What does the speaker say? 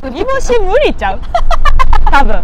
そう煮干し無理ちゃう？多分。